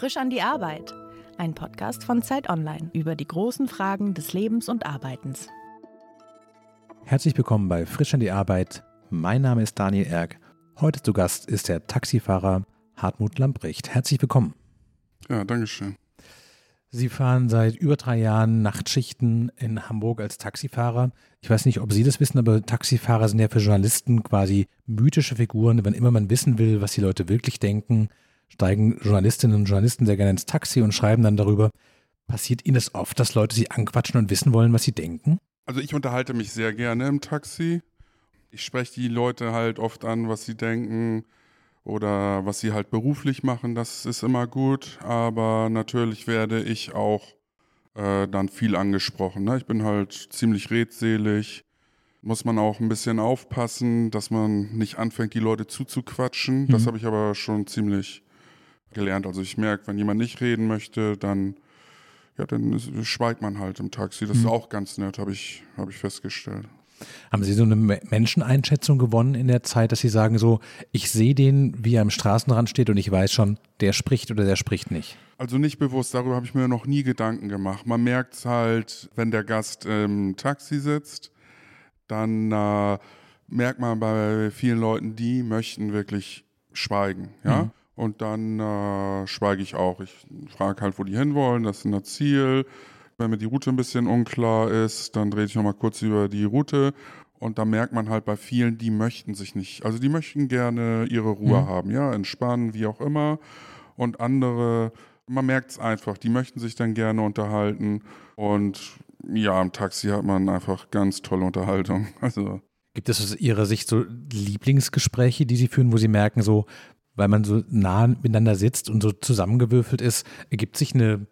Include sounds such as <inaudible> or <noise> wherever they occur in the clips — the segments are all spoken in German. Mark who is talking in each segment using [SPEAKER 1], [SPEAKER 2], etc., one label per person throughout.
[SPEAKER 1] Frisch an die Arbeit. Ein Podcast von Zeit Online über die großen Fragen des Lebens und Arbeitens.
[SPEAKER 2] Herzlich willkommen bei Frisch an die Arbeit. Mein Name ist Daniel Erck. Heute zu Gast ist der Taxifahrer Hartmut Lamprecht. Herzlich willkommen.
[SPEAKER 3] Ja, danke schön.
[SPEAKER 2] Sie fahren seit über drei Jahren Nachtschichten in Hamburg als Taxifahrer. Ich weiß nicht, ob Sie das wissen, aber Taxifahrer sind ja für Journalisten quasi mythische Figuren. Wenn immer man wissen will, was die Leute wirklich denken, steigen Journalistinnen und Journalisten sehr gerne ins Taxi und schreiben dann darüber. Passiert Ihnen das oft, dass Leute Sie anquatschen und wissen wollen, was Sie denken?
[SPEAKER 3] Also ich unterhalte mich sehr gerne im Taxi. Ich spreche die Leute halt oft an, was sie denken oder was sie halt beruflich machen. Das ist immer gut. Aber natürlich werde ich auch äh, dann viel angesprochen. Ne? Ich bin halt ziemlich redselig. Muss man auch ein bisschen aufpassen, dass man nicht anfängt, die Leute zuzuquatschen. Mhm. Das habe ich aber schon ziemlich gelernt. Also ich merke, wenn jemand nicht reden möchte, dann, ja, dann schweigt man halt im Taxi. Das mhm. ist auch ganz nett, habe ich, hab ich festgestellt.
[SPEAKER 2] Haben Sie so eine Menscheneinschätzung gewonnen in der Zeit, dass Sie sagen so, ich sehe den, wie er am Straßenrand steht und ich weiß schon, der spricht oder der spricht nicht?
[SPEAKER 3] Also nicht bewusst, darüber habe ich mir noch nie Gedanken gemacht. Man merkt es halt, wenn der Gast im Taxi sitzt, dann äh, merkt man bei vielen Leuten, die möchten wirklich schweigen, ja. Mhm. Und dann äh, schweige ich auch. Ich frage halt, wo die hinwollen, das ist ein Ziel. Wenn mir die Route ein bisschen unklar ist, dann drehe ich nochmal kurz über die Route. Und da merkt man halt bei vielen, die möchten sich nicht, also die möchten gerne ihre Ruhe mhm. haben, ja, entspannen, wie auch immer. Und andere, man merkt es einfach, die möchten sich dann gerne unterhalten. Und ja, im Taxi hat man einfach ganz tolle Unterhaltung. <laughs> Also
[SPEAKER 2] Gibt es aus Ihrer Sicht so Lieblingsgespräche, die Sie führen, wo Sie merken, so, weil man so nah miteinander sitzt und so zusammengewürfelt ist, ergibt sich eine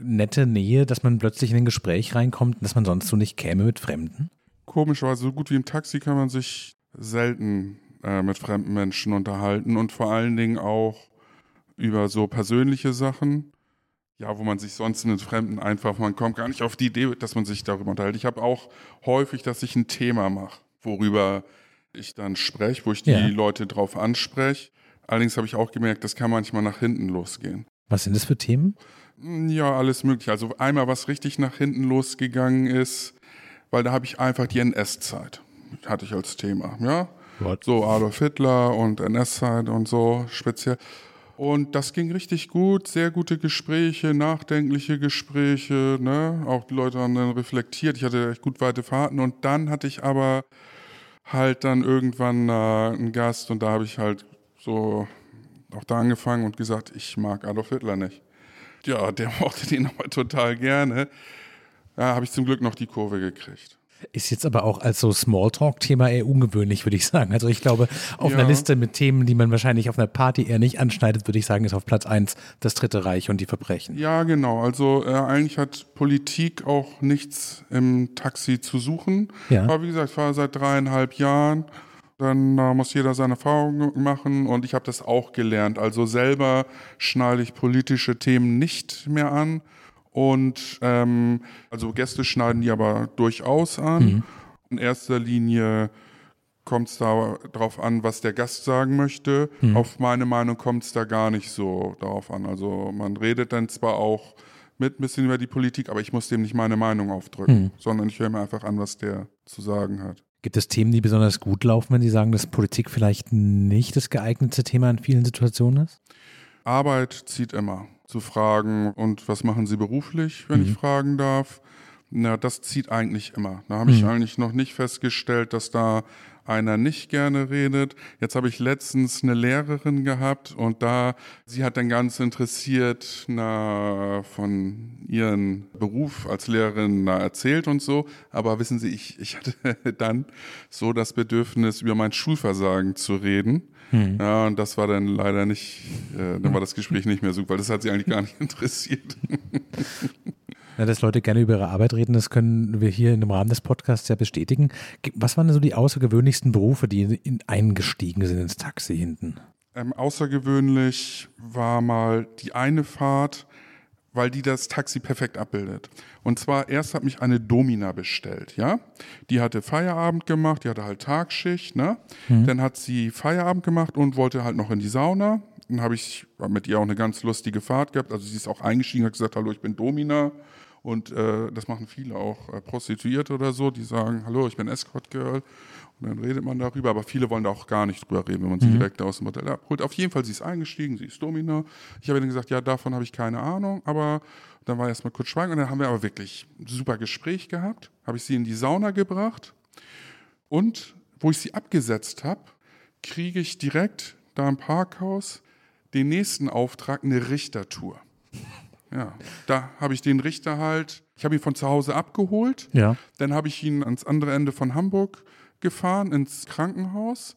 [SPEAKER 2] nette Nähe, dass man plötzlich in ein Gespräch reinkommt, dass man sonst so nicht käme mit Fremden?
[SPEAKER 3] Komischerweise, so gut wie im Taxi kann man sich selten äh, mit fremden Menschen unterhalten und vor allen Dingen auch über so persönliche Sachen. Ja, wo man sich sonst mit Fremden einfach, man kommt gar nicht auf die Idee, dass man sich darüber unterhält. Ich habe auch häufig, dass ich ein Thema mache, worüber ich dann spreche, wo ich die ja. Leute drauf anspreche. Allerdings habe ich auch gemerkt, das kann manchmal nach hinten losgehen.
[SPEAKER 2] Was sind das für Themen?
[SPEAKER 3] Hm, ja, alles mögliche. Also einmal, was richtig nach hinten losgegangen ist, weil da habe ich einfach die NS-Zeit, hatte ich als Thema. Ja, What? so Adolf Hitler und NS-Zeit und so speziell. Und das ging richtig gut, sehr gute Gespräche, nachdenkliche Gespräche, ne? Auch die Leute haben dann reflektiert. Ich hatte echt gut weite Fahrten und dann hatte ich aber halt dann irgendwann äh, einen Gast und da habe ich halt so auch da angefangen und gesagt, ich mag Adolf Hitler nicht. Ja, der <laughs> mochte den aber total gerne. Da habe ich zum Glück noch die Kurve gekriegt.
[SPEAKER 2] Ist jetzt aber auch als so Smalltalk-Thema eher ungewöhnlich, würde ich sagen. Also ich glaube, auf ja. einer Liste mit Themen, die man wahrscheinlich auf einer Party eher nicht anschneidet, würde ich sagen, ist auf Platz 1 das Dritte Reich und die Verbrechen.
[SPEAKER 3] Ja, genau. Also äh, eigentlich hat Politik auch nichts im Taxi zu suchen. Ja. Aber wie gesagt, ich fahre seit dreieinhalb Jahren dann äh, muss jeder seine Erfahrungen machen und ich habe das auch gelernt. Also selber schneide ich politische Themen nicht mehr an und ähm, also Gäste schneiden die aber durchaus an. Mhm. In erster Linie kommt es darauf an, was der Gast sagen möchte. Mhm. Auf meine Meinung kommt es da gar nicht so darauf an. Also man redet dann zwar auch mit ein bisschen über die Politik, aber ich muss dem nicht meine Meinung aufdrücken, mhm. sondern ich höre mir einfach an, was der zu sagen hat.
[SPEAKER 2] Gibt es Themen, die besonders gut laufen, wenn Sie sagen, dass Politik vielleicht nicht das geeignete Thema in vielen Situationen ist?
[SPEAKER 3] Arbeit zieht immer. Zu fragen, und was machen Sie beruflich, wenn mhm. ich fragen darf? Na, das zieht eigentlich immer. Da habe ich mhm. eigentlich noch nicht festgestellt, dass da einer nicht gerne redet. Jetzt habe ich letztens eine Lehrerin gehabt und da, sie hat dann ganz interessiert na, von ihrem Beruf als Lehrerin na, erzählt und so. Aber wissen Sie, ich, ich hatte <laughs> dann so das Bedürfnis, über mein Schulversagen zu reden. Hm. Ja, und das war dann leider nicht, äh, dann war das Gespräch nicht mehr super, weil das hat sie eigentlich gar nicht <laughs> interessiert.
[SPEAKER 2] Ja, dass Leute gerne über ihre Arbeit reden, das können wir hier in dem Rahmen des Podcasts ja bestätigen. Was waren denn so die außergewöhnlichsten Berufe, die in, eingestiegen sind ins Taxi hinten?
[SPEAKER 3] Ähm, außergewöhnlich war mal die eine Fahrt, weil die das Taxi perfekt abbildet. Und zwar erst hat mich eine Domina bestellt, ja. Die hatte Feierabend gemacht, die hatte halt Tagschicht, ne. Mhm. Dann hat sie Feierabend gemacht und wollte halt noch in die Sauna Dann habe ich mit ihr auch eine ganz lustige Fahrt gehabt. Also sie ist auch eingestiegen, hat gesagt, hallo, ich bin Domina. Und äh, das machen viele auch äh, Prostituierte oder so, die sagen, hallo, ich bin Escort Girl. Und dann redet man darüber, aber viele wollen da auch gar nicht drüber reden, wenn man sie mhm. direkt aus dem Modell abholt. Auf jeden Fall, sie ist eingestiegen, sie ist Domina. Ich habe dann gesagt, ja, davon habe ich keine Ahnung, aber dann war erstmal kurz Schweigen und dann haben wir aber wirklich ein super Gespräch gehabt. Habe ich sie in die Sauna gebracht und wo ich sie abgesetzt habe, kriege ich direkt da im Parkhaus den nächsten Auftrag, eine Richtertour. Ja, da habe ich den Richter halt, ich habe ihn von zu Hause abgeholt.
[SPEAKER 2] Ja.
[SPEAKER 3] Dann habe ich ihn ans andere Ende von Hamburg gefahren, ins Krankenhaus.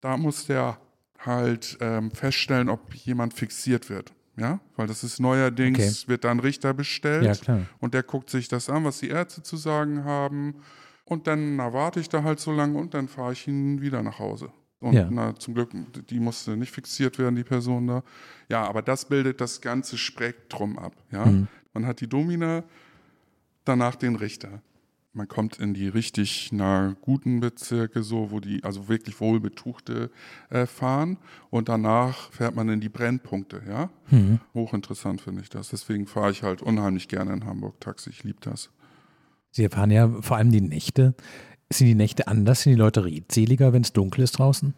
[SPEAKER 3] Da muss der halt ähm, feststellen, ob jemand fixiert wird. Ja, weil das ist neuerdings, okay. wird dann Richter bestellt.
[SPEAKER 2] Ja, klar.
[SPEAKER 3] Und der guckt sich das an, was die Ärzte zu sagen haben. Und dann erwarte ich da halt so lange und dann fahre ich ihn wieder nach Hause. Und ja. na, zum Glück, die musste nicht fixiert werden, die Person da. Ja, aber das bildet das ganze Spektrum ab. Ja? Mhm. Man hat die Domina, danach den Richter. Man kommt in die richtig na, guten Bezirke, so, wo die, also wirklich wohlbetuchte äh, fahren. Und danach fährt man in die Brennpunkte, ja. Mhm. Hochinteressant finde ich das. Deswegen fahre ich halt unheimlich gerne in Hamburg Taxi. Ich liebe das.
[SPEAKER 2] Sie erfahren ja vor allem die Nächte. Sind die Nächte anders? Sind die Leute redseliger, wenn es dunkel ist draußen?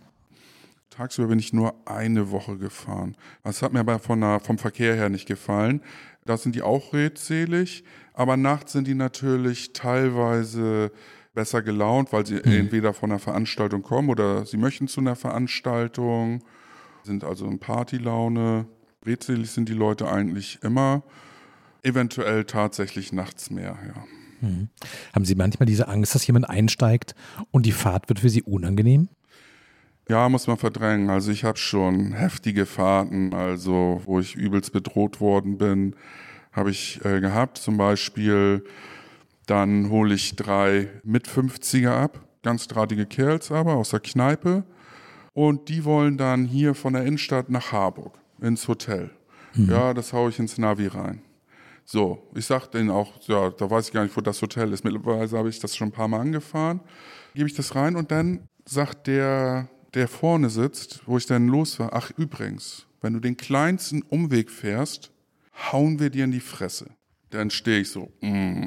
[SPEAKER 3] Tagsüber bin ich nur eine Woche gefahren. Das hat mir aber von der, vom Verkehr her nicht gefallen. Da sind die auch redselig, aber nachts sind die natürlich teilweise besser gelaunt, weil sie mhm. entweder von einer Veranstaltung kommen oder sie möchten zu einer Veranstaltung, sind also in Partylaune. Redselig sind die Leute eigentlich immer, eventuell tatsächlich nachts mehr, ja.
[SPEAKER 2] Mhm. Haben Sie manchmal diese Angst, dass jemand einsteigt und die Fahrt wird für Sie unangenehm?
[SPEAKER 3] Ja, muss man verdrängen. Also ich habe schon heftige Fahrten, also wo ich übelst bedroht worden bin, habe ich äh, gehabt. Zum Beispiel, dann hole ich drei mit 50er ab, ganz drahtige Kerls aber aus der Kneipe. Und die wollen dann hier von der Innenstadt nach Harburg ins Hotel. Mhm. Ja, das haue ich ins Navi rein. So, ich sag denen auch, ja, da weiß ich gar nicht, wo das Hotel ist. Mittlerweile habe ich das schon ein paar Mal angefahren. Gebe ich das rein und dann sagt der, der vorne sitzt, wo ich dann los war, ach übrigens, wenn du den kleinsten Umweg fährst, hauen wir dir in die Fresse. Dann stehe ich so, mm,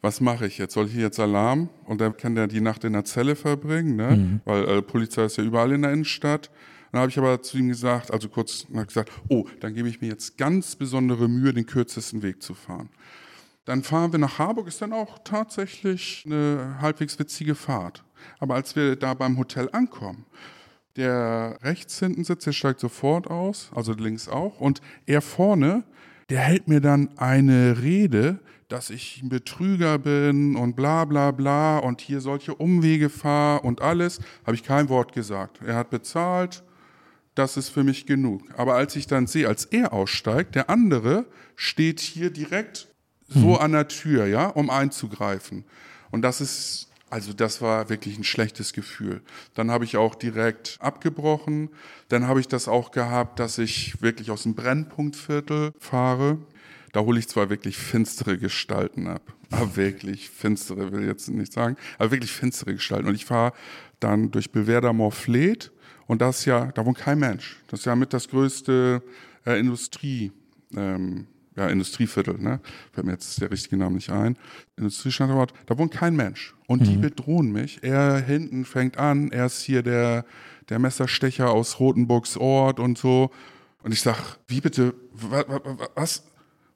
[SPEAKER 3] was mache ich jetzt? Soll ich jetzt Alarm? Und dann kann der die Nacht in der Zelle verbringen, ne? Mhm. weil äh, Polizei ist ja überall in der Innenstadt. Dann habe ich aber zu ihm gesagt, also kurz gesagt, oh, dann gebe ich mir jetzt ganz besondere Mühe, den kürzesten Weg zu fahren. Dann fahren wir nach Harburg, ist dann auch tatsächlich eine halbwegs witzige Fahrt. Aber als wir da beim Hotel ankommen, der rechts hinten sitzt, der steigt sofort aus, also links auch, und er vorne, der hält mir dann eine Rede, dass ich ein Betrüger bin und bla bla bla und hier solche Umwege fahre und alles, habe ich kein Wort gesagt. Er hat bezahlt, das ist für mich genug. Aber als ich dann sehe, als er aussteigt, der andere steht hier direkt so mhm. an der Tür, ja, um einzugreifen. Und das ist, also das war wirklich ein schlechtes Gefühl. Dann habe ich auch direkt abgebrochen. Dann habe ich das auch gehabt, dass ich wirklich aus dem Brennpunktviertel fahre. Da hole ich zwar wirklich finstere Gestalten ab, aber wirklich finstere, will ich jetzt nicht sagen, aber wirklich finstere Gestalten. Und ich fahre dann durch Bewerder Morfleet und das ja, da wohnt kein Mensch. Das ist ja mit das größte äh, Industrie, ähm, ja, Industrieviertel, ne? Fällt mir jetzt der richtige Name nicht ein. Industriestandort, da wohnt kein Mensch. Und mhm. die bedrohen mich. Er hinten fängt an, er ist hier der, der Messerstecher aus Rotenburgs Ort und so. Und ich sag, wie bitte, was,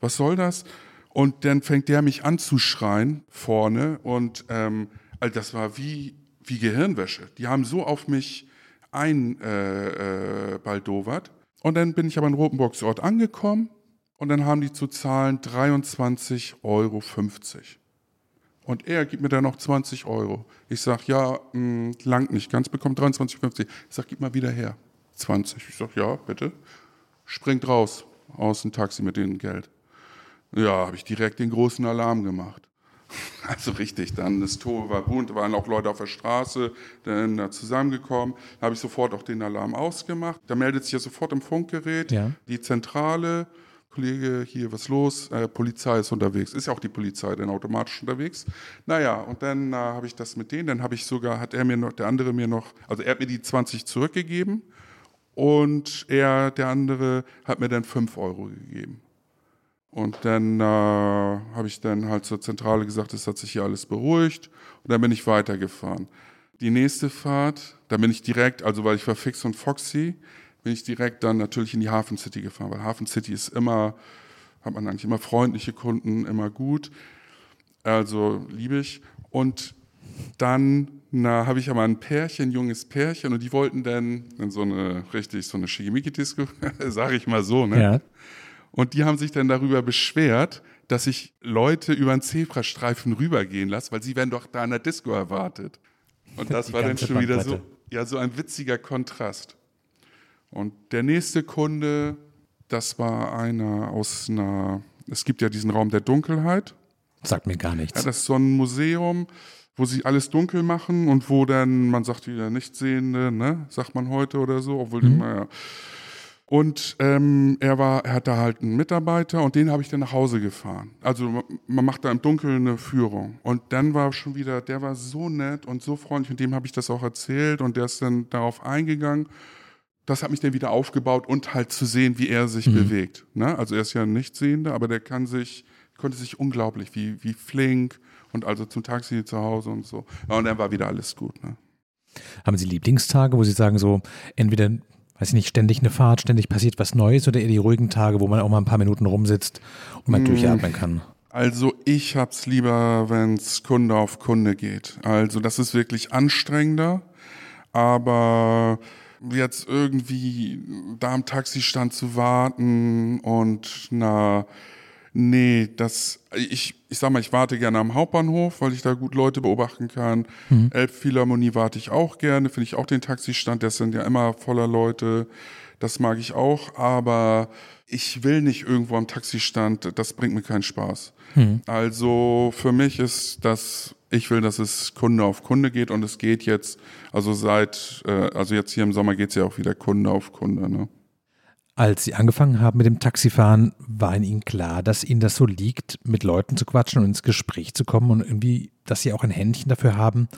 [SPEAKER 3] was soll das? Und dann fängt der mich an zu schreien vorne und ähm, also das war wie, wie Gehirnwäsche. Die haben so auf mich einbaldowert. Äh, äh, und dann bin ich aber in Rotenburgs Ort angekommen und dann haben die zu zahlen 23,50 Euro. Und er gibt mir dann noch 20 Euro. Ich sage, ja, mh, mm, lang nicht ganz, bekommt 23,50. Ich sage, gib mal wieder her. 20. Ich sage, ja, bitte. Springt raus aus dem Taxi mit dem Geld. Ja, habe ich direkt den großen Alarm gemacht. <laughs> Also richtig, dann das Tor war bunt, waren auch Leute auf der Straße, dann da zusammengekommen. Da habe ich sofort auch den Alarm ausgemacht. Da meldet sich ja sofort im Funkgerät ja. die Zentrale. Kollege, hier was los? Äh, Polizei ist unterwegs. Ist ja auch die Polizei dann automatisch unterwegs. Naja, und dann äh, habe ich das mit denen. Dann habe ich sogar, hat er mir noch, der andere mir noch, also er hat mir die 20 zurückgegeben Und er, der andere, hat mir dann 5 Euro gegeben. Und dann äh, habe ich dann halt zur Zentrale gesagt, es hat sich hier alles beruhigt. Und dann bin ich weitergefahren. Die nächste Fahrt, da bin ich direkt, also weil ich war Fix und Foxy, bin ich direkt dann natürlich in die Hafen City gefahren, weil Hafen City ist immer, hat man eigentlich immer freundliche Kunden, immer gut. Also liebe ich. Und dann habe ich aber ein Pärchen, ein junges Pärchen, und die wollten dann in so eine, richtig, so eine Schickimicki-Disco, <laughs> sage ich mal so, ne? Ja. Und die haben sich dann darüber beschwert, dass ich Leute über einen Zebrastreifen rübergehen lasse, weil sie werden doch da in der Disco erwartet. Und das <laughs> die war dann schon wieder so, ja, so ein witziger Kontrast. Und der nächste Kunde, das war einer aus einer, es gibt ja diesen Raum der Dunkelheit.
[SPEAKER 2] Sagt mir gar nichts.
[SPEAKER 3] Ja, das ist so ein Museum, wo sie alles dunkel machen und wo dann, man sagt wieder Nichtsehende, ne, sagt man heute oder so, obwohl, mhm. naja. Und ähm, er war, er hatte halt einen Mitarbeiter und den habe ich dann nach Hause gefahren. Also man macht da im Dunkeln eine Führung. Und dann war schon wieder, der war so nett und so freundlich und dem habe ich das auch erzählt und der ist dann darauf eingegangen. Das hat mich dann wieder aufgebaut und halt zu sehen, wie er sich mhm. bewegt. Ne? Also er ist ja ein Nichtsehender, aber der kann sich, konnte sich unglaublich, wie, wie flink und also zum Taxi zu Hause und so. Ja, und dann war wieder alles gut. Ne?
[SPEAKER 2] Haben Sie Lieblingstage, wo Sie sagen, so entweder weiß ich nicht, ständig eine Fahrt, ständig passiert was Neues oder eher die ruhigen Tage, wo man auch mal ein paar Minuten rumsitzt und mal mmh. durchatmen kann?
[SPEAKER 3] Also ich hab's lieber, wenn's Kunde auf Kunde geht. Also das ist wirklich anstrengender, aber jetzt irgendwie da am Taxistand zu warten und na Nee, das, ich, ich sag mal, ich warte gerne am Hauptbahnhof, weil ich da gut Leute beobachten kann. Mhm. Elbphilharmonie warte ich auch gerne, finde ich auch den Taxistand, der sind ja immer voller Leute. Das mag ich auch, aber ich will nicht irgendwo am Taxistand, das bringt mir keinen Spaß. Mhm. Also für mich ist das, ich will, dass es Kunde auf Kunde geht und es geht jetzt, also seit, äh, also jetzt hier im Sommer geht es ja auch wieder Kunde auf Kunde. Ne?
[SPEAKER 2] Als Sie angefangen haben mit dem Taxifahren, war Ihnen klar, dass Ihnen das so liegt, mit Leuten zu quatschen und ins Gespräch zu kommen und irgendwie, dass Sie auch ein Händchen dafür haben,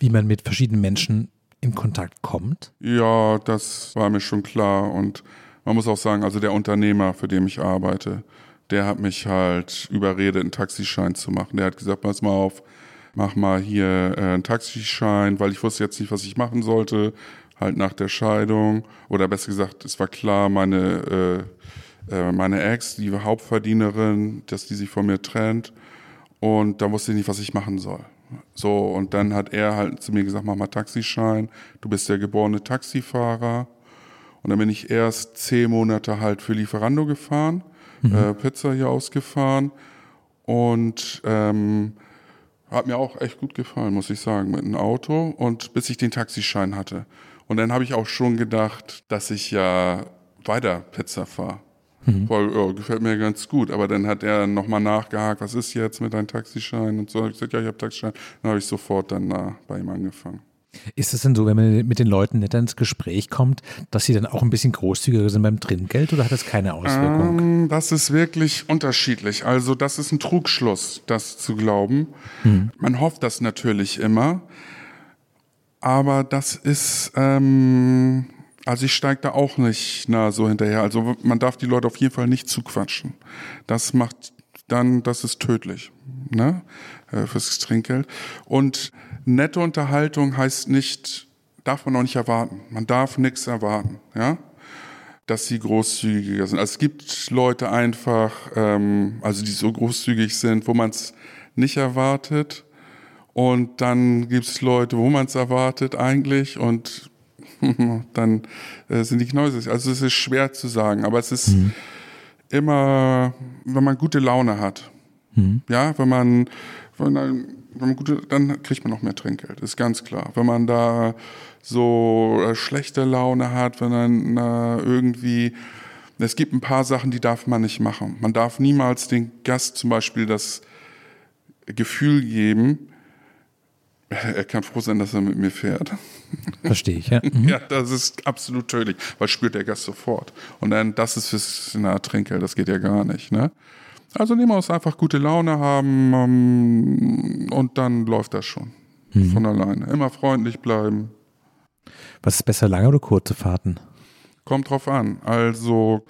[SPEAKER 2] wie man mit verschiedenen Menschen in Kontakt kommt?
[SPEAKER 3] Ja, das war mir schon klar. Und man muss auch sagen, also der Unternehmer, für den ich arbeite, der hat mich halt überredet, einen Taxischein zu machen. Der hat gesagt, pass mal auf, mach mal hier äh, einen Taxischein, weil ich wusste jetzt nicht, was ich machen sollte halt nach der Scheidung oder besser gesagt, es war klar, meine, äh, äh, meine Ex, die Hauptverdienerin, dass die sich von mir trennt und da wusste ich nicht, was ich machen soll. So, und dann hat er halt zu mir gesagt, mach mal Taxischein, du bist der geborene Taxifahrer. Und dann bin ich erst zehn Monate halt für Lieferando gefahren, mhm. äh, Pizza hier ausgefahren und ähm, hat mir auch echt gut gefallen, muss ich sagen, mit einem Auto und bis ich den Taxischein hatte. Und dann habe ich auch schon gedacht, dass ich ja weiter Pizza fahre. Mhm. Voll, oh, gefällt mir ganz gut. Aber dann hat er nochmal nachgehakt, was ist jetzt mit deinem Taxischein? Und so habe ich gesagt, ja, ich habe Taxischein. Dann habe ich sofort dann da bei ihm angefangen.
[SPEAKER 2] Ist es denn so, wenn man mit den Leuten nicht ins Gespräch kommt, dass sie dann auch ein bisschen großzügiger sind beim Trinkgeld oder hat das keine Auswirkung?
[SPEAKER 3] Ähm, das ist wirklich unterschiedlich. Also das ist ein Trugschluss, das zu glauben. Hm. Man hofft das natürlich immer. Aber das ist, ähm, also ich steige da auch nicht na, so hinterher. Also man darf die Leute auf jeden Fall nicht zuquatschen. Das macht dann, das ist tödlich, ne? Äh, fürs Trinkgeld. Und nette Unterhaltung heißt nicht, darf man auch nicht erwarten. Man darf nichts erwarten, ja? Dass sie großzügiger sind. Also es gibt Leute einfach, ähm, also die so großzügig sind, wo man es nicht erwartet. Und dann gibt es Leute, wo man es erwartet eigentlich und <laughs> dann äh, sind die Knäuse. Also es ist schwer zu sagen, aber es ist mhm. immer, wenn man gute Laune hat. Mhm. Ja, wenn man, wenn man, wenn man gute, dann kriegt man noch mehr Trinkgeld, ist ganz klar. Wenn man da so äh, schlechte Laune hat, wenn man äh, irgendwie, es gibt ein paar Sachen, die darf man nicht machen. Man darf niemals den Gast zum Beispiel das Gefühl geben, er kann froh sein, dass er mit mir fährt.
[SPEAKER 2] Verstehe ich, ja. <laughs> Mhm.
[SPEAKER 3] Ja, das ist absolut tödlich, weil spürt der Gast sofort. Und dann, das ist fürs na, Trinkgeld, das geht ja gar nicht, ne? Also nehmen wir uns einfach gute Laune haben um, ähm, und dann läuft das schon. Mhm. Von alleine. Immer freundlich bleiben.
[SPEAKER 2] Was ist besser, lange oder kurze Fahrten?
[SPEAKER 3] Kommt drauf an. Also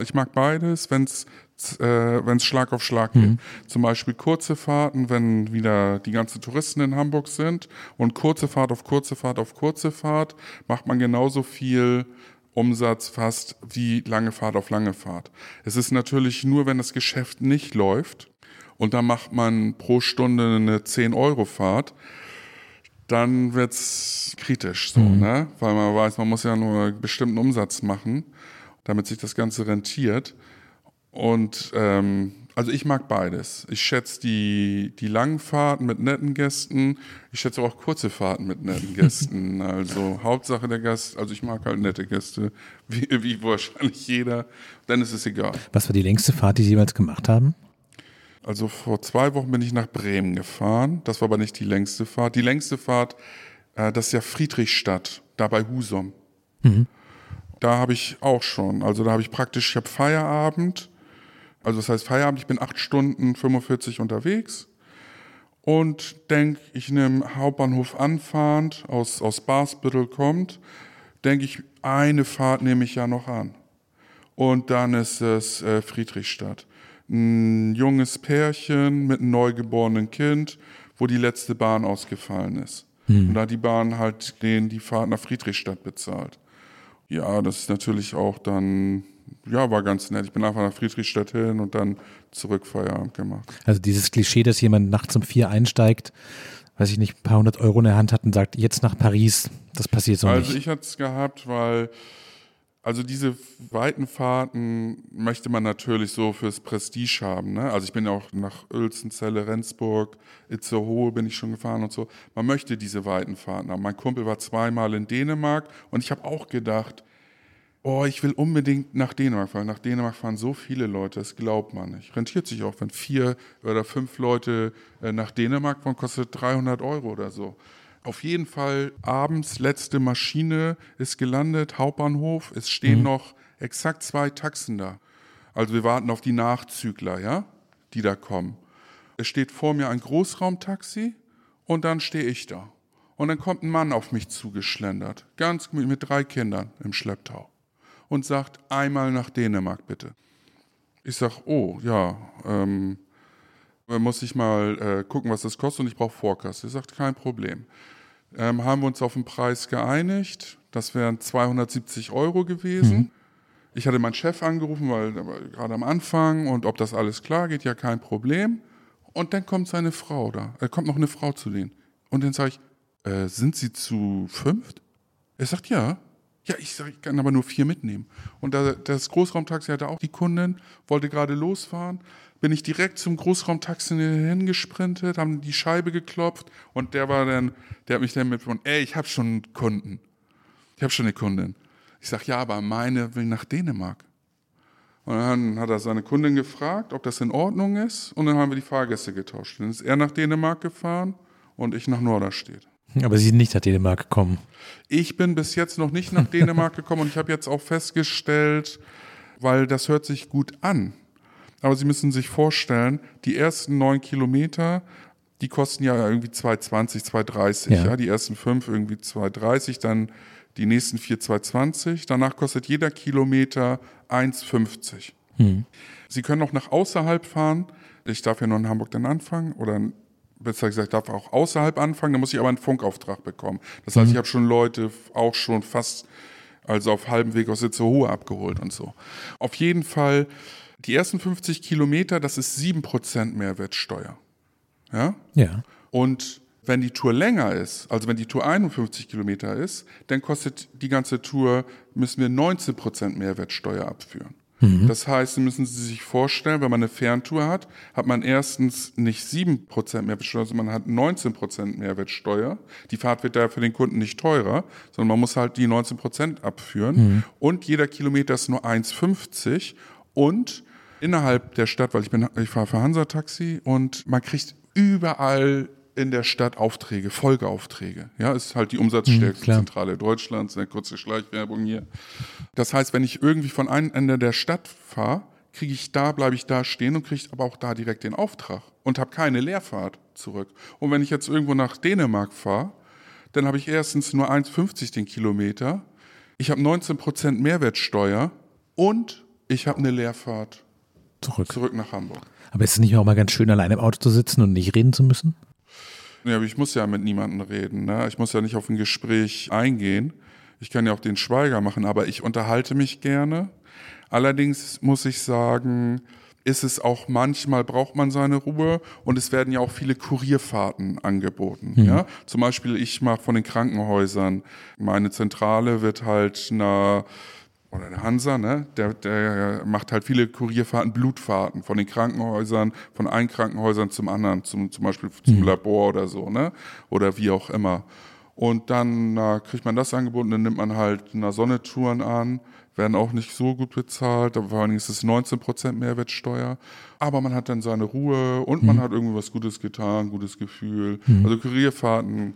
[SPEAKER 3] ich mag beides, wenn es äh, wenn es Schlag auf Schlag geht. Mhm. Zum Beispiel kurze Fahrten, wenn wieder die ganzen Touristen in Hamburg sind und kurze Fahrt auf kurze Fahrt auf kurze Fahrt, macht man genauso viel Umsatz fast wie lange Fahrt auf lange Fahrt. Es ist natürlich nur, wenn das Geschäft nicht läuft und dann macht man pro Stunde eine 10-Euro-Fahrt, dann wird es kritisch so, mhm. ne? Weil man weiß, man muss ja nur einen bestimmten Umsatz machen, damit sich das Ganze rentiert. Und ähm, also ich mag beides. Ich schätze die, die langen Fahrten mit netten Gästen. Ich schätze auch kurze Fahrten mit netten <laughs> Gästen. Also Hauptsache der Gast, also ich mag halt nette Gäste, wie, wie wahrscheinlich jeder. Dann ist es egal.
[SPEAKER 2] Was war die längste Fahrt, die Sie jemals gemacht haben?
[SPEAKER 3] Also vor zwei Wochen bin ich nach Bremen gefahren. Das war aber nicht die längste Fahrt. Die längste Fahrt, äh, das ist ja Friedrichstadt, da bei Husum. Mhm. Da habe ich auch schon. Also da habe ich praktisch, ich habe Feierabend. Also das heißt Feierabend, ich bin acht Stunden 45 unterwegs und denke, ich nehme Hauptbahnhof anfahrend, aus, aus Barsbüttel kommt, denke ich, eine Fahrt nehme ich ja noch an. Und dann ist es äh, Friedrichstadt ein junges Pärchen mit einem neugeborenen Kind, wo die letzte Bahn ausgefallen ist. Hm. Und da hat die Bahn halt denen die Fahrt nach Friedrichstadt bezahlt. Ja, das ist natürlich auch dann, ja, war ganz nett. Ich bin einfach nach Friedrichstadt hin und dann zurück Feierabend gemacht.
[SPEAKER 2] Also dieses Klischee, dass jemand nachts um vier einsteigt, weiß ich nicht, ein paar hundert Euro in der Hand hat und sagt, jetzt nach Paris, das passiert so
[SPEAKER 3] also
[SPEAKER 2] nicht.
[SPEAKER 3] Also ich hatte es gehabt, weil also diese weiten Fahrten möchte man natürlich so fürs Prestige haben. Ne? Also ich bin auch nach Uelzen, Celle, Rendsburg, Itzehoe bin ich schon gefahren und so. Man möchte diese weiten Fahrten haben. Mein Kumpel war zweimal in Dänemark und ich habe auch gedacht, oh, ich will unbedingt nach Dänemark fahren. Nach Dänemark fahren so viele Leute, das glaubt man nicht. Rentiert sich auch, wenn vier oder fünf Leute äh, nach Dänemark fahren, kostet 300 Euro oder so. Auf jeden Fall abends letzte Maschine ist gelandet, Hauptbahnhof. Es stehen mhm. noch exakt zwei Taxen da. Also wir warten auf die Nachzügler, ja, die da kommen. Es steht vor mir ein Großraumtaxi und dann stehe ich da. Und dann kommt ein Mann auf mich zugeschlendert, ganz mit drei Kindern im Schlepptau und sagt, einmal nach Dänemark bitte. Ich sage, oh ja, ähm, muss ich mal äh, gucken, was das kostet und ich brauche Vorkasse. Er sagt, kein Problem. Ähm, haben wir uns auf den Preis geeinigt. Das wären 270 Euro gewesen. Mhm. Ich hatte meinen Chef angerufen, weil gerade am Anfang und ob das alles klar geht, ja kein Problem. Und dann kommt seine Frau da. Er kommt noch eine Frau zu denen. Und dann sage ich, äh, sind Sie zu fünft? Er sagt, ja. Ja, ich sage, ich kann aber nur vier mitnehmen. Und das Großraumtaxi hatte auch die Kundin, wollte gerade losfahren bin ich direkt zum Großraumtaxi hingesprintet, haben die Scheibe geklopft und der war dann, der hat mich dann mit von, ey, ich habe schon einen Kunden. Ich habe schon eine Kundin. Ich sage, ja, aber meine will nach Dänemark. Und dann hat er seine Kundin gefragt, ob das in Ordnung ist. Und dann haben wir die Fahrgäste getauscht. Dann ist er nach Dänemark gefahren und ich nach Norderstedt.
[SPEAKER 2] Aber Sie sind nicht nach Dänemark gekommen.
[SPEAKER 3] Ich bin bis jetzt noch nicht nach Dänemark <laughs> gekommen und ich habe jetzt auch festgestellt, weil das hört sich gut an. Aber Sie müssen sich vorstellen, die ersten neun Kilometer, die kosten ja irgendwie 2,20, 2,30. Ja. ja. Die ersten fünf irgendwie 2,30, dann die nächsten vier 2,20. Danach kostet jeder Kilometer 1,50. Hm. Sie können auch nach außerhalb fahren. Ich darf ja nur in Hamburg dann anfangen oder besser gesagt, ich darf auch außerhalb anfangen, dann muss ich aber einen Funkauftrag bekommen. Das heißt, mhm. ich habe schon Leute auch schon fast, also auf halbem Weg aus Itzehoe abgeholt und so. Auf jeden Fall die ersten 50 Kilometer, das ist 7% Mehrwertsteuer. Ja?
[SPEAKER 2] Ja.
[SPEAKER 3] Und wenn die Tour länger ist, also wenn die Tour 51 Kilometer ist, dann kostet die ganze Tour, müssen wir 19% Mehrwertsteuer abführen. Mhm. Das heißt, müssen Sie sich vorstellen, wenn man eine Ferntour hat, hat man erstens nicht 7% Mehrwertsteuer, sondern man hat 19% Mehrwertsteuer. Die Fahrt wird da für den Kunden nicht teurer, sondern man muss halt die 19% abführen. Mhm. Und jeder Kilometer ist nur 1,50 und innerhalb der Stadt, weil ich bin, ich fahre für Hansa Taxi und man kriegt überall in der Stadt Aufträge, Folgeaufträge. Ja, ist halt die umsatzstärkste mhm, Zentrale Deutschlands, eine kurze Schleichwerbung hier. Das heißt, wenn ich irgendwie von einem Ende der Stadt fahre, kriege ich da, bleibe ich da stehen und kriege aber auch da direkt den Auftrag und habe keine Leerfahrt zurück. Und wenn ich jetzt irgendwo nach Dänemark fahre, dann habe ich erstens nur 1,50 den Kilometer ich habe 19% Mehrwertsteuer und ich habe eine Leerfahrt
[SPEAKER 2] Zurück.
[SPEAKER 3] zurück nach Hamburg.
[SPEAKER 2] Aber ist es nicht auch mal ganz schön, alleine im Auto zu sitzen und nicht reden zu müssen?
[SPEAKER 3] Ja, aber ich muss ja mit niemandem reden. Ne? Ich muss ja nicht auf ein Gespräch eingehen. Ich kann ja auch den Schweiger machen, aber ich unterhalte mich gerne. Allerdings muss ich sagen, ist es auch manchmal braucht man seine Ruhe und es werden ja auch viele Kurierfahrten angeboten. Ja, zum Beispiel ich mache von den Krankenhäusern meine Zentrale wird halt einer oder der Hansa, ne, der, der macht halt viele Kurierfahrten, Blutfahrten von den Krankenhäusern, von einem Krankenhäusern zum anderen, zum, zum Beispiel zum Labor oder so, ne, oder wie auch immer. Und dann na, kriegt man das angeboten, dann nimmt man halt eine Sonnetouren an, werden auch nicht so gut bezahlt, aber vor allen Dingen ist es 19% Mehrwertsteuer. Aber man hat dann seine Ruhe und man hat irgendwie was Gutes getan, gutes Gefühl. Also Kurierfahrten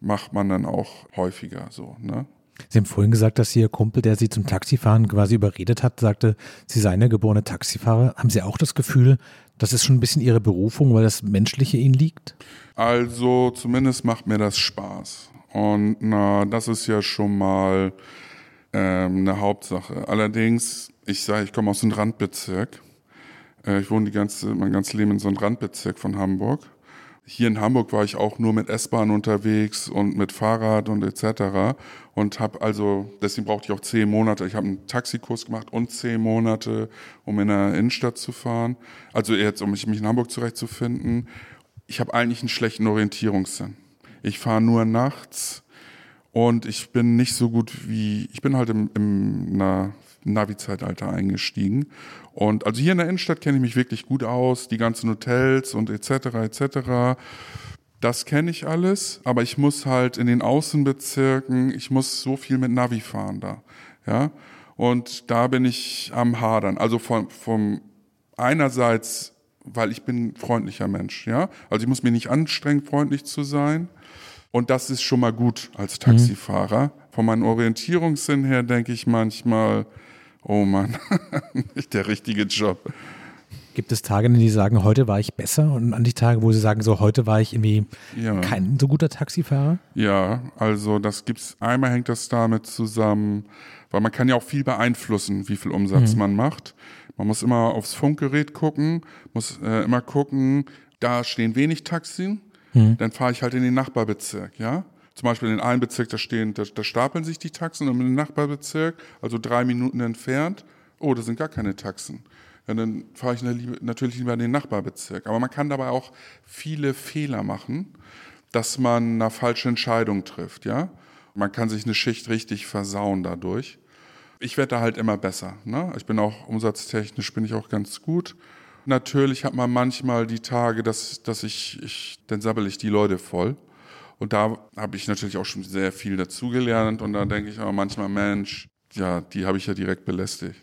[SPEAKER 3] macht man dann auch häufiger so, ne?
[SPEAKER 2] Sie haben vorhin gesagt, dass Ihr Kumpel, der Sie zum Taxifahren quasi überredet hat, sagte, Sie seien der geborene Taxifahrer. Haben Sie auch das Gefühl, das ist schon ein bisschen Ihre Berufung, weil das Menschliche Ihnen liegt?
[SPEAKER 3] Also zumindest macht mir das Spaß. Und na, das ist ja schon mal ähm, eine Hauptsache. Allerdings, ich sage, ich komme aus einem Randbezirk. Äh, ich wohne die ganze, mein ganzes Leben in so einem Randbezirk von Hamburg. Hier in Hamburg war ich auch nur mit S-Bahn unterwegs und mit Fahrrad und etc. Und habe also, deswegen brauchte ich auch zehn Monate. Ich habe einen Taxikurs gemacht und zehn Monate, um in der Innenstadt zu fahren. Also jetzt, um mich, in Hamburg zurechtzufinden. Ich habe eigentlich einen schlechten Orientierungssinn. Ich fahre nur nachts und ich bin nicht so gut wie, ich bin halt im, im na, Navi-Zeitalter eingestiegen. Und also hier in der Innenstadt kenne ich mich wirklich gut aus, die ganzen Hotels und etc. etc. Das kenne ich alles, aber ich muss halt in den Außenbezirken, ich muss so viel mit Navi fahren da, ja. Und da bin ich am Hadern. Also vom, vom einerseits, weil ich bin ein freundlicher Mensch, ja. Also ich muss mir nicht anstrengen, freundlich zu sein. Und das ist schon mal gut als Taxifahrer. Von meinem Orientierungssinn her denke ich manchmal, oh Mann, <laughs> nicht der richtige Job.
[SPEAKER 2] Gibt es Tage, in denen Sie sagen, heute war ich besser und an die Tage, wo Sie sagen, so heute war ich irgendwie
[SPEAKER 3] Ja.
[SPEAKER 2] kein so guter Taxifahrer?
[SPEAKER 3] Ja, also das gibt's. Einmal hängt das damit zusammen, weil man kann ja auch viel beeinflussen, wie viel Umsatz man macht. Man muss immer aufs Funkgerät gucken, muss äh, immer gucken, da stehen wenig Taxen, dann fahre ich halt in den Nachbarbezirk, ja. Zum Beispiel in einem Bezirk, da stehen, da, da stapeln sich die Taxen und im Nachbarbezirk, also drei Minuten entfernt, oh, da sind gar keine Taxen. Ja, dann fahre ich natürlich lieber in den Nachbarbezirk. Aber man kann dabei auch viele Fehler machen, dass man eine falsche Entscheidung trifft, ja. Man kann sich eine Schicht richtig versauen dadurch. Ich werde da halt immer besser. Ne? Ich bin auch umsatztechnisch bin ich auch ganz gut. Natürlich hat man manchmal die Tage, dass, dass ich, ich, dann sabbel ich die Leute voll. Und da habe ich natürlich auch schon sehr viel dazugelernt. Und da denke ich aber manchmal, Mensch, ja, die habe ich ja direkt belästigt.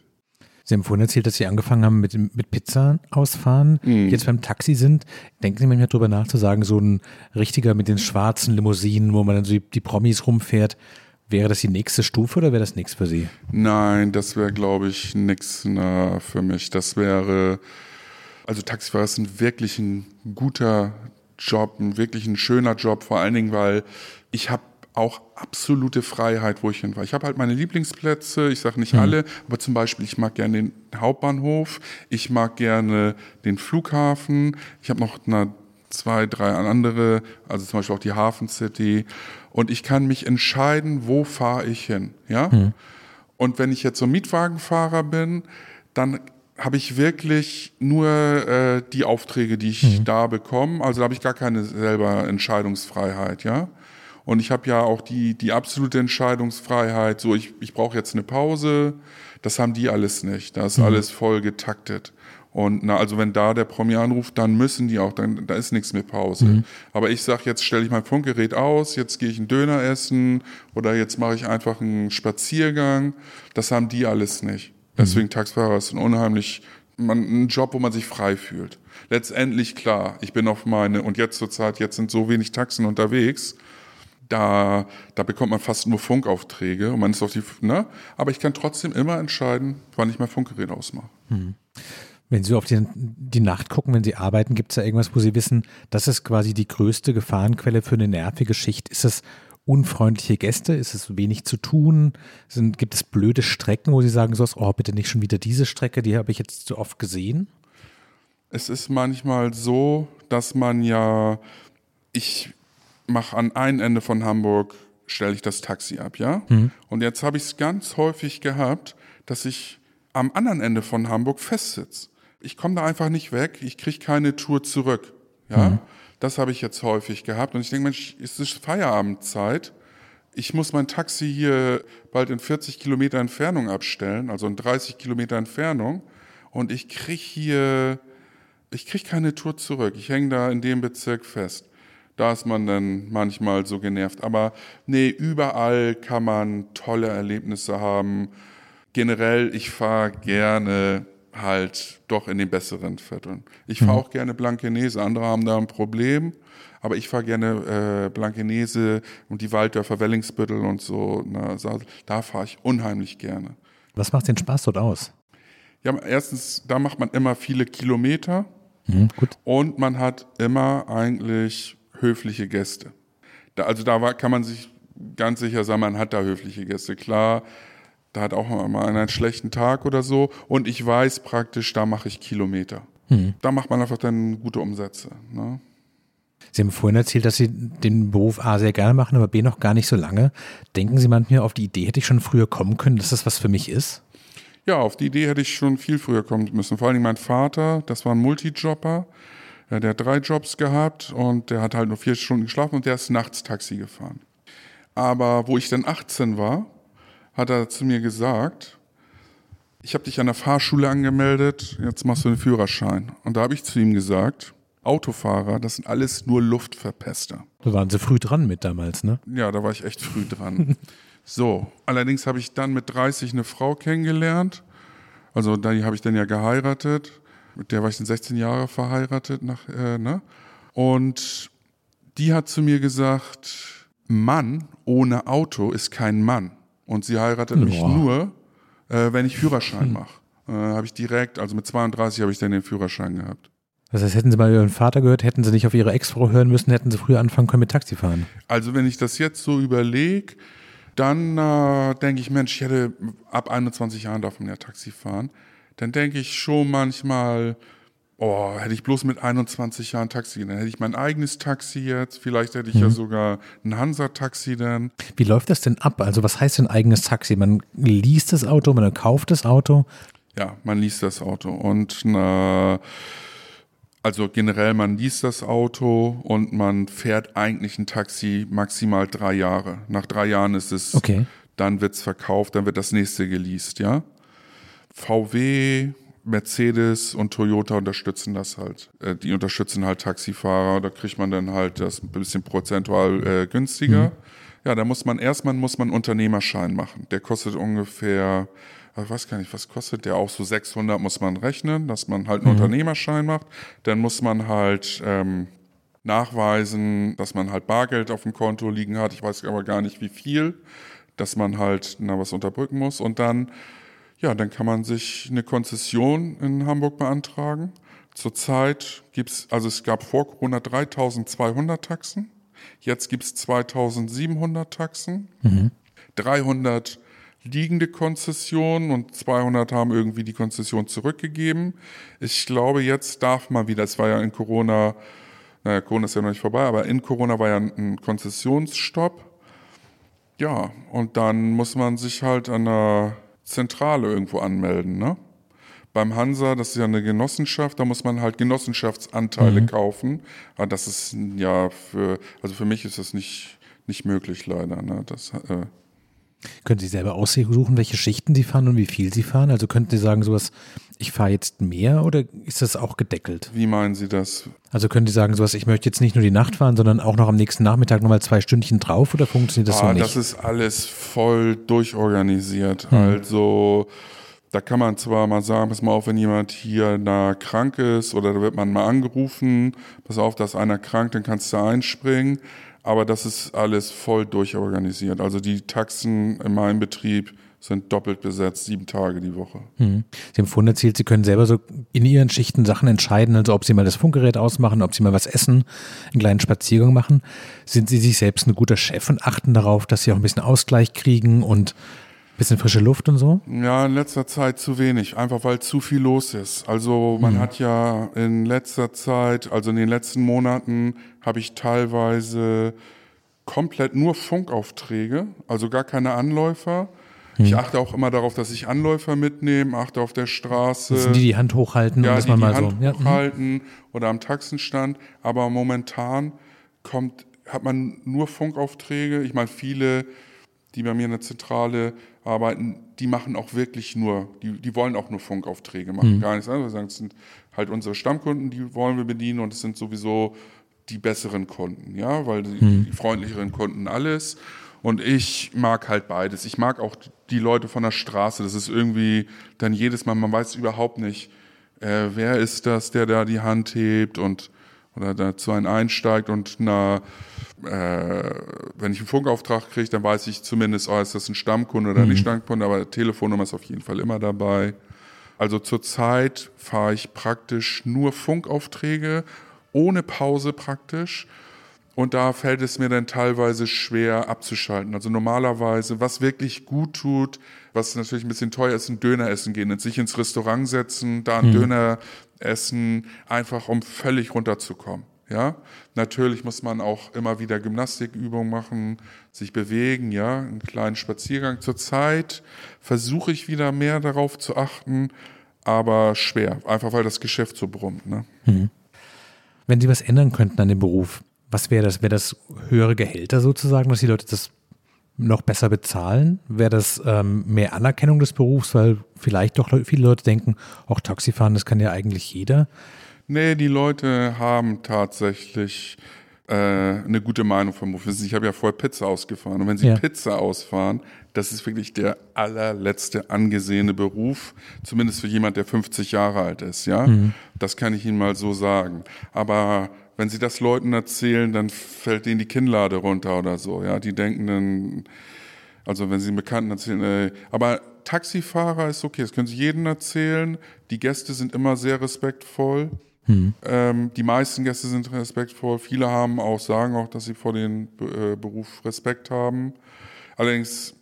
[SPEAKER 2] Sie haben vorhin erzählt, dass Sie angefangen haben mit, mit Pizza ausfahren, jetzt beim Taxi sind. Denken Sie manchmal drüber nach, zu sagen, so ein richtiger mit den schwarzen Limousinen, wo man dann so die, die Promis rumfährt, wäre das die nächste Stufe oder wäre das nichts für Sie?
[SPEAKER 3] Nein, das wäre, glaube ich, na, für mich. Das wäre, also Taxifahrer ein wirklich ein guter Job, ein wirklich ein schöner Job, vor allen Dingen, weil ich habe auch absolute Freiheit, wo ich hin war. Ich habe halt meine Lieblingsplätze, ich sage nicht alle, aber zum Beispiel, ich mag gerne den Hauptbahnhof, ich mag gerne den Flughafen, ich habe noch na, zwei, drei andere, also zum Beispiel auch die Hafen City und ich kann mich entscheiden, wo fahre ich hin, ja? Und wenn ich jetzt so Mietwagenfahrer bin, dann habe ich wirklich nur äh, die Aufträge, die ich da bekomme. Also da habe ich gar keine selber Entscheidungsfreiheit, ja. Und ich habe ja auch die, die absolute Entscheidungsfreiheit, so ich, ich brauche jetzt eine Pause, das haben die alles nicht. Da ist alles voll getaktet. Und na, also wenn da der Promi anruft, dann müssen die auch, dann da ist nichts mit Pause. Aber ich sage, jetzt stelle ich mein Funkgerät aus, jetzt gehe ich einen Döner essen oder jetzt mache ich einfach einen Spaziergang. Das haben die alles nicht. Deswegen Taxifahrer ist ein unheimlich, man, ein Job, wo man sich frei fühlt. Letztendlich klar, ich bin auf meine, und jetzt zur Zeit, jetzt sind so wenig Taxen unterwegs, da, da bekommt man fast nur Funkaufträge und man ist auf die, ne? Aber ich kann trotzdem immer entscheiden, wann ich mein Funkgerät ausmache.
[SPEAKER 2] Wenn Sie auf die, die Nacht gucken, wenn Sie arbeiten, gibt es da irgendwas, wo Sie wissen, das ist quasi die größte Gefahrenquelle für eine nervige Schicht? Ist es unfreundliche Gäste? Ist es wenig zu tun? Sind, gibt es blöde Strecken, wo Sie sagen, so, oh, bitte nicht schon wieder diese Strecke, die habe ich jetzt zu oft gesehen?
[SPEAKER 3] Es ist manchmal so, dass man ja, ich mache an einem Ende von Hamburg, stelle ich das Taxi ab, ja? Mhm. Und jetzt habe ich es ganz häufig gehabt, dass ich am anderen Ende von Hamburg festsitze. Ich komme da einfach nicht weg, ich kriege keine Tour zurück, ja? Mhm. Das habe ich jetzt häufig gehabt. Und ich denke, Mensch, ist es Feierabendzeit? Ich muss mein Taxi hier bald in 40 Kilometer Entfernung abstellen, also in 30 Kilometer Entfernung. Und ich kriege hier, ich kriege keine Tour zurück. Ich hänge da in dem Bezirk fest. Da ist man dann manchmal so genervt. Aber nee, überall kann man tolle Erlebnisse haben. Generell, ich fahre gerne halt doch in den besseren Vierteln. Ich fahre mhm. auch gerne Blankenese, andere haben da ein Problem, aber ich fahre gerne äh, Blankenese und die Walddörfer Wellingsbüttel und so. Na, da fahre ich unheimlich gerne.
[SPEAKER 2] Was macht den Spaß dort aus?
[SPEAKER 3] Ja, erstens, da macht man immer viele Kilometer mhm, und man hat immer eigentlich höfliche Gäste. Da, also da war, kann man sich ganz sicher sein, man hat da höfliche Gäste. Klar, da hat auch mal einen schlechten Tag oder so und ich weiß praktisch, da mache ich Kilometer. Mhm. Da macht man einfach dann gute Umsätze. Ne?
[SPEAKER 2] Sie haben vorhin erzählt, dass Sie den Beruf A sehr gerne machen, aber B noch gar nicht so lange. Denken Sie manchmal auf die Idee, hätte ich schon früher kommen können, dass das was für mich ist?
[SPEAKER 3] Ja, auf die Idee hätte ich schon viel früher kommen müssen. Vor allem mein Vater, das war ein Multijobber. Ja, der hat drei Jobs gehabt und der hat halt nur vier Stunden geschlafen und der ist nachts Taxi gefahren. Aber wo ich dann 18 war, hat er zu mir gesagt, ich habe dich an der Fahrschule angemeldet, jetzt machst du einen Führerschein. Und da habe ich zu ihm gesagt, Autofahrer, das sind alles nur Luftverpester.
[SPEAKER 2] Da waren sie früh dran mit damals, ne?
[SPEAKER 3] Ja, da war ich echt früh dran. <laughs> so, allerdings habe ich dann mit 30 eine Frau kennengelernt. Also die habe ich dann ja geheiratet. Mit der war ich dann 16 Jahre verheiratet. Nach, äh, ne? Und die hat zu mir gesagt, Mann ohne Auto ist kein Mann. Und sie heiratet Boah. mich nur, äh, wenn ich Führerschein hm. mache. Äh, habe ich direkt, also mit 32 habe ich dann den Führerschein gehabt.
[SPEAKER 2] Das heißt, hätten Sie mal Ihren Vater gehört, hätten Sie nicht auf Ihre Ex-Frau hören müssen, hätten Sie früher anfangen können mit Taxifahren.
[SPEAKER 3] Also wenn ich das jetzt so überlege, dann äh, denke ich, Mensch, ich hätte ab 21 Jahren darf man ja Taxi fahren. Dann denke ich schon manchmal, oh, hätte ich bloß mit 21 Jahren Taxi, dann hätte ich mein eigenes Taxi jetzt, vielleicht hätte ich mhm. ja sogar ein Hansa-Taxi dann.
[SPEAKER 2] Wie läuft das denn ab? Also was heißt denn eigenes Taxi? Man liest das Auto, man kauft das Auto?
[SPEAKER 3] Ja, man liest das Auto und na, also generell, man liest das Auto und man fährt eigentlich ein Taxi maximal drei Jahre. Nach drei Jahren ist es, okay. dann wird es verkauft, dann wird das nächste geleast, ja. VW, Mercedes und Toyota unterstützen das halt. Äh, die unterstützen halt Taxifahrer, da kriegt man dann halt das ein bisschen prozentual äh, günstiger. Mhm. Ja, da muss man erstmal muss man Unternehmerschein machen. Der kostet ungefähr, ich weiß gar nicht, was kostet der auch so 600 muss man rechnen, dass man halt einen mhm. Unternehmerschein macht. Dann muss man halt ähm, nachweisen, dass man halt Bargeld auf dem Konto liegen hat. Ich weiß aber gar nicht wie viel, dass man halt na was unterbrücken muss und dann ja, dann kann man sich eine Konzession in Hamburg beantragen. Zurzeit gibt es, also es gab vor Corona 3200 Taxen, jetzt gibt es 2700 Taxen, mhm. 300 liegende Konzessionen und 200 haben irgendwie die Konzession zurückgegeben. Ich glaube, jetzt darf man wieder, es war ja in Corona, naja, Corona ist ja noch nicht vorbei, aber in Corona war ja ein Konzessionsstopp. Ja, und dann muss man sich halt an der Zentrale irgendwo anmelden. Ne? Beim Hansa, das ist ja eine Genossenschaft, da muss man halt Genossenschaftsanteile mhm. kaufen. Aber das ist ja für, also für mich ist das nicht, nicht möglich leider. Ne? Das, äh,
[SPEAKER 2] können Sie selber aussuchen, welche Schichten Sie fahren und wie viel Sie fahren? Also könnten Sie sagen, sowas, ich fahre jetzt mehr oder ist das auch gedeckelt?
[SPEAKER 3] Wie meinen Sie das?
[SPEAKER 2] Also können Sie sagen, sowas, ich möchte jetzt nicht nur die Nacht fahren, sondern auch noch am nächsten Nachmittag nochmal zwei Stündchen drauf oder funktioniert das ah, so nicht?
[SPEAKER 3] Das ist alles voll durchorganisiert. Hm. Also da kann man zwar mal sagen, pass mal auf, wenn jemand hier da krank ist oder da wird man mal angerufen, pass auf, da ist einer krank, dann kannst du einspringen. Aber das ist alles voll durchorganisiert. Also die Taxen in meinem Betrieb sind doppelt besetzt, sieben Tage die Woche.
[SPEAKER 2] Hm. Sie haben vorhin erzählt, Sie können selber so in Ihren Schichten Sachen entscheiden, also ob Sie mal das Funkgerät ausmachen, ob Sie mal was essen, einen kleinen Spaziergang machen. Sind Sie sich selbst ein guter Chef und achten darauf, dass Sie auch ein bisschen Ausgleich kriegen und bisschen frische Luft und so?
[SPEAKER 3] Ja, in letzter Zeit zu wenig, einfach weil zu viel los ist. Also man mhm. hat ja in letzter Zeit, also in den letzten Monaten, habe ich teilweise komplett nur Funkaufträge, also gar keine Anläufer. Hm. Ich achte auch immer darauf, dass ich Anläufer mitnehme, achte auf der Straße. Das
[SPEAKER 2] sind die, die Hand hochhalten,
[SPEAKER 3] ja,
[SPEAKER 2] die
[SPEAKER 3] mal Hand
[SPEAKER 2] so
[SPEAKER 3] hochhalten ja. oder am Taxenstand. Aber momentan kommt, hat man nur Funkaufträge. Ich meine, viele, die bei mir in der Zentrale arbeiten, die machen auch wirklich nur, die, die wollen auch nur Funkaufträge machen, mhm. gar nichts anderes. Das sind halt unsere Stammkunden, die wollen wir bedienen und es sind sowieso die besseren Kunden, ja, weil die, mhm. die freundlicheren Kunden alles. Und ich mag halt beides. Ich mag auch die Leute von der Straße. Das ist irgendwie dann jedes Mal, man weiß überhaupt nicht, äh, wer ist das, der da die Hand hebt und oder da zu einem einsteigt und na, äh, wenn ich einen Funkauftrag kriege, dann weiß ich zumindest, oh, ist das ein Stammkunde oder mhm. nicht Stammkunde, aber Telefonnummer ist auf jeden Fall immer dabei. Also zurzeit fahre ich praktisch nur Funkaufträge, ohne Pause praktisch. Und da fällt es mir dann teilweise schwer abzuschalten. Also normalerweise, was wirklich gut tut, was natürlich ein bisschen teuer ist, ein Döner essen gehen, sich ins Restaurant setzen, da ein mhm. Döner essen, einfach um völlig runterzukommen. Ja, natürlich muss man auch immer wieder Gymnastikübungen machen, sich bewegen, ja, einen kleinen Spaziergang. Zurzeit versuche ich wieder mehr darauf zu achten, aber schwer, einfach weil das Geschäft so brummt. Ne? Mhm.
[SPEAKER 2] Wenn Sie was ändern könnten an dem Beruf, was wäre das? Wäre das höhere Gehälter sozusagen, dass die Leute das noch besser bezahlen? Wäre das ähm, mehr Anerkennung des Berufs, weil vielleicht doch viele Leute denken, auch Taxifahren, das kann ja eigentlich jeder?
[SPEAKER 3] Nee, die Leute haben tatsächlich äh, eine gute Meinung vom Beruf. Ich habe ja vorher Pizza ausgefahren. Und wenn sie ja. Pizza ausfahren, das ist wirklich der allerletzte angesehene Beruf, zumindest für jemand, der 50 Jahre alt ist. Ja, mhm. das kann ich Ihnen mal so sagen. Aber wenn sie das Leuten erzählen, dann fällt denen die Kinnlade runter oder so. Ja, die denken dann, also wenn sie einen Bekannten erzählen, äh, aber Taxifahrer ist okay, das können sie jedem erzählen. Die Gäste sind immer sehr respektvoll. Hm. Ähm, die meisten Gäste sind respektvoll. Viele haben auch, sagen auch, dass sie vor dem äh, Beruf Respekt haben. Allerdings,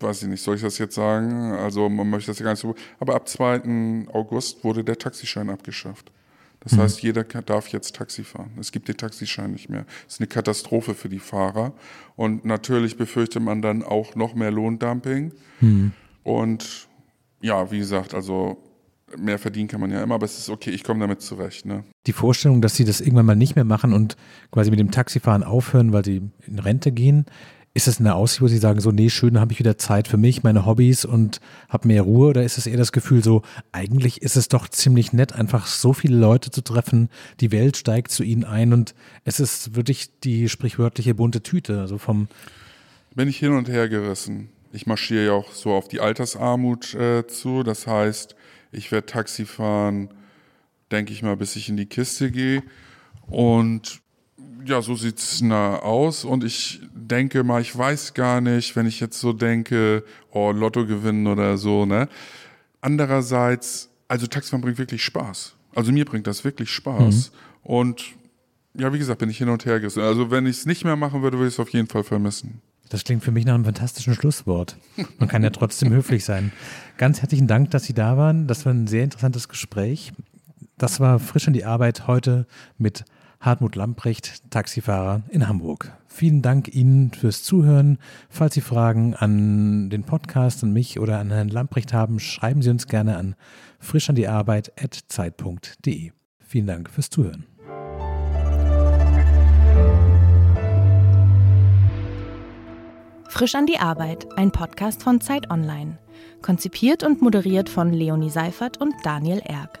[SPEAKER 3] weiß ich nicht, soll ich das jetzt sagen? Also man möchte das ja gar nicht so. Aber ab 2. August wurde der Taxischein abgeschafft. Das mhm. heißt, jeder darf jetzt Taxi fahren. Es gibt den Taxischein nicht mehr. Das ist eine Katastrophe für die Fahrer. Und natürlich befürchtet man dann auch noch mehr Lohndumping. Mhm. Und ja, wie gesagt, also mehr verdienen kann man ja immer, aber es ist okay, ich komme damit zurecht. Ne?
[SPEAKER 2] Die Vorstellung, dass sie das irgendwann mal nicht mehr machen und quasi mit dem Taxifahren aufhören, weil sie in Rente gehen, ist das eine Aussicht, wo Sie sagen, so, nee, schön, habe ich wieder Zeit für mich, meine Hobbys und habe mehr Ruhe? Oder ist es eher das Gefühl, so, eigentlich ist es doch ziemlich nett, einfach so viele Leute zu treffen, die Welt steigt zu Ihnen ein und es ist wirklich die sprichwörtliche bunte Tüte, also vom.
[SPEAKER 3] Bin ich hin und her gerissen. Ich marschiere ja auch so auf die Altersarmut äh, zu. Das heißt, ich werde Taxi fahren, denke ich mal, bis ich in die Kiste gehe. Und ja, so sieht's na aus. Und ich denke mal, ich weiß gar nicht, wenn ich jetzt so denke, oh, Lotto gewinnen oder so, ne? Andererseits, also Taxifahren bringt wirklich Spaß. Also mir bringt das wirklich Spaß. Mhm. Und ja, wie gesagt, bin ich hin und her gerissen. Also wenn ich es nicht mehr machen würde, würde ich es auf jeden Fall vermissen.
[SPEAKER 2] Das klingt für mich nach einem fantastischen Schlusswort. Man kann ja trotzdem <laughs> höflich sein. Ganz herzlichen Dank, dass Sie da waren. Das war ein sehr interessantes Gespräch. Das war frisch in die Arbeit heute mit Hartmut Lamprecht, Taxifahrer in Hamburg. Vielen Dank Ihnen fürs Zuhören. Falls Sie Fragen an den Podcast, an mich oder an Herrn Lamprecht haben, schreiben Sie uns gerne an frischandiearbeit.zeit.de. Vielen Dank fürs Zuhören.
[SPEAKER 1] Frisch an die Arbeit, ein Podcast von Zeit Online. Konzipiert und moderiert von Leonie Seifert und Daniel Erck.